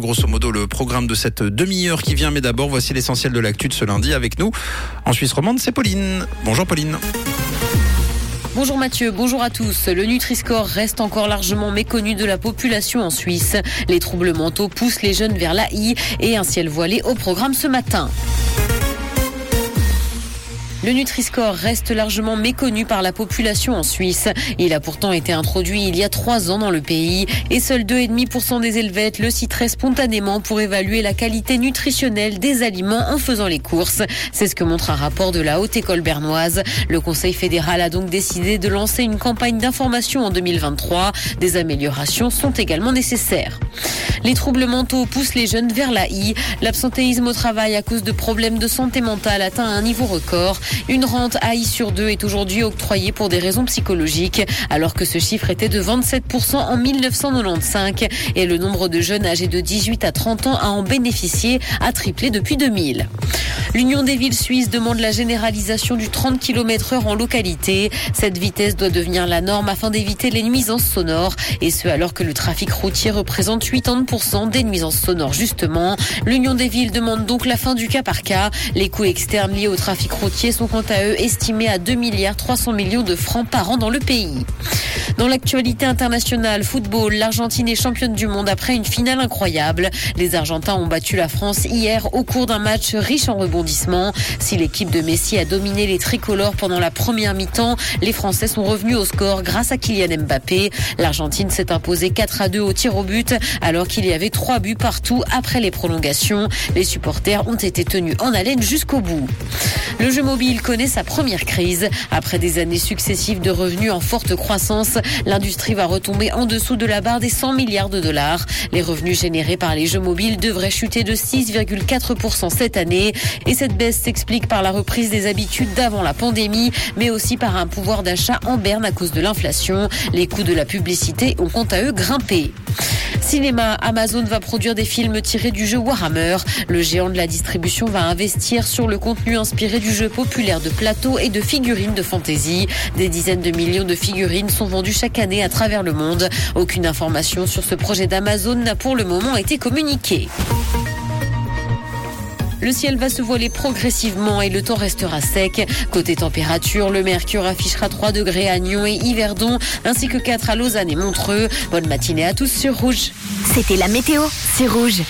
Grosso modo, le programme de cette demi-heure qui vient, mais d'abord, voici l'essentiel de l'actu de ce lundi avec nous. En Suisse romande, c'est Pauline. Bonjour Pauline. Bonjour Mathieu, bonjour à tous. Le Nutri-Score reste encore largement méconnu de la population en Suisse. Les troubles mentaux poussent les jeunes vers l'AI et un ciel voilé au programme ce matin. Le Nutri-Score reste largement méconnu par la population en Suisse. Il a pourtant été introduit il y a trois ans dans le pays et seuls 2,5% des Helvètes le citeraient spontanément pour évaluer la qualité nutritionnelle des aliments en faisant les courses. C'est ce que montre un rapport de la Haute École bernoise. Le Conseil fédéral a donc décidé de lancer une campagne d'information en 2023. Des améliorations sont également nécessaires. Les troubles mentaux poussent les jeunes vers l'AI. L'absentéisme au travail à cause de problèmes de santé mentale atteint un niveau record. Une rente AI sur deux est aujourd'hui octroyée pour des raisons psychologiques, alors que ce chiffre était de 27% en 1995 et le nombre de jeunes âgés de 18 à 30 ans à en bénéficier a triplé depuis 2000. L'Union des villes suisses demande la généralisation du 30 km heure en localité. Cette vitesse doit devenir la norme afin d'éviter les nuisances sonores et ce alors que le trafic routier représente 80% des nuisances sonores justement. L'Union des villes demande donc la fin du cas par cas. Les coûts externes liés au trafic routier quant à eux estimés à 2 milliards 300 millions de francs par an dans le pays. Dans l'actualité internationale, football, l'Argentine est championne du monde après une finale incroyable. Les Argentins ont battu la France hier au cours d'un match riche en rebondissements. Si l'équipe de Messi a dominé les tricolores pendant la première mi-temps, les Français sont revenus au score grâce à Kylian Mbappé. L'Argentine s'est imposée 4 à 2 au tir au but alors qu'il y avait 3 buts partout après les prolongations. Les supporters ont été tenus en haleine jusqu'au bout. Le jeu mobile connaît sa première crise. Après des années successives de revenus en forte croissance, l'industrie va retomber en dessous de la barre des 100 milliards de dollars. Les revenus générés par les jeux mobiles devraient chuter de 6,4% cette année. Et cette baisse s'explique par la reprise des habitudes d'avant la pandémie, mais aussi par un pouvoir d'achat en berne à cause de l'inflation. Les coûts de la publicité ont quant à eux grimpé. Cinéma, Amazon va produire des films tirés du jeu Warhammer. Le géant de la distribution va investir sur le contenu inspiré du jeu populaire de plateau et de figurines de fantasy. Des dizaines de millions de figurines sont vendues chaque année à travers le monde. Aucune information sur ce projet d'Amazon n'a pour le moment été communiquée. Le ciel va se voiler progressivement et le temps restera sec. Côté température, le mercure affichera 3 degrés à Nyon et Yverdon, ainsi que 4 à Lausanne et Montreux. Bonne matinée à tous sur Rouge. C'était la météo, c'est Rouge.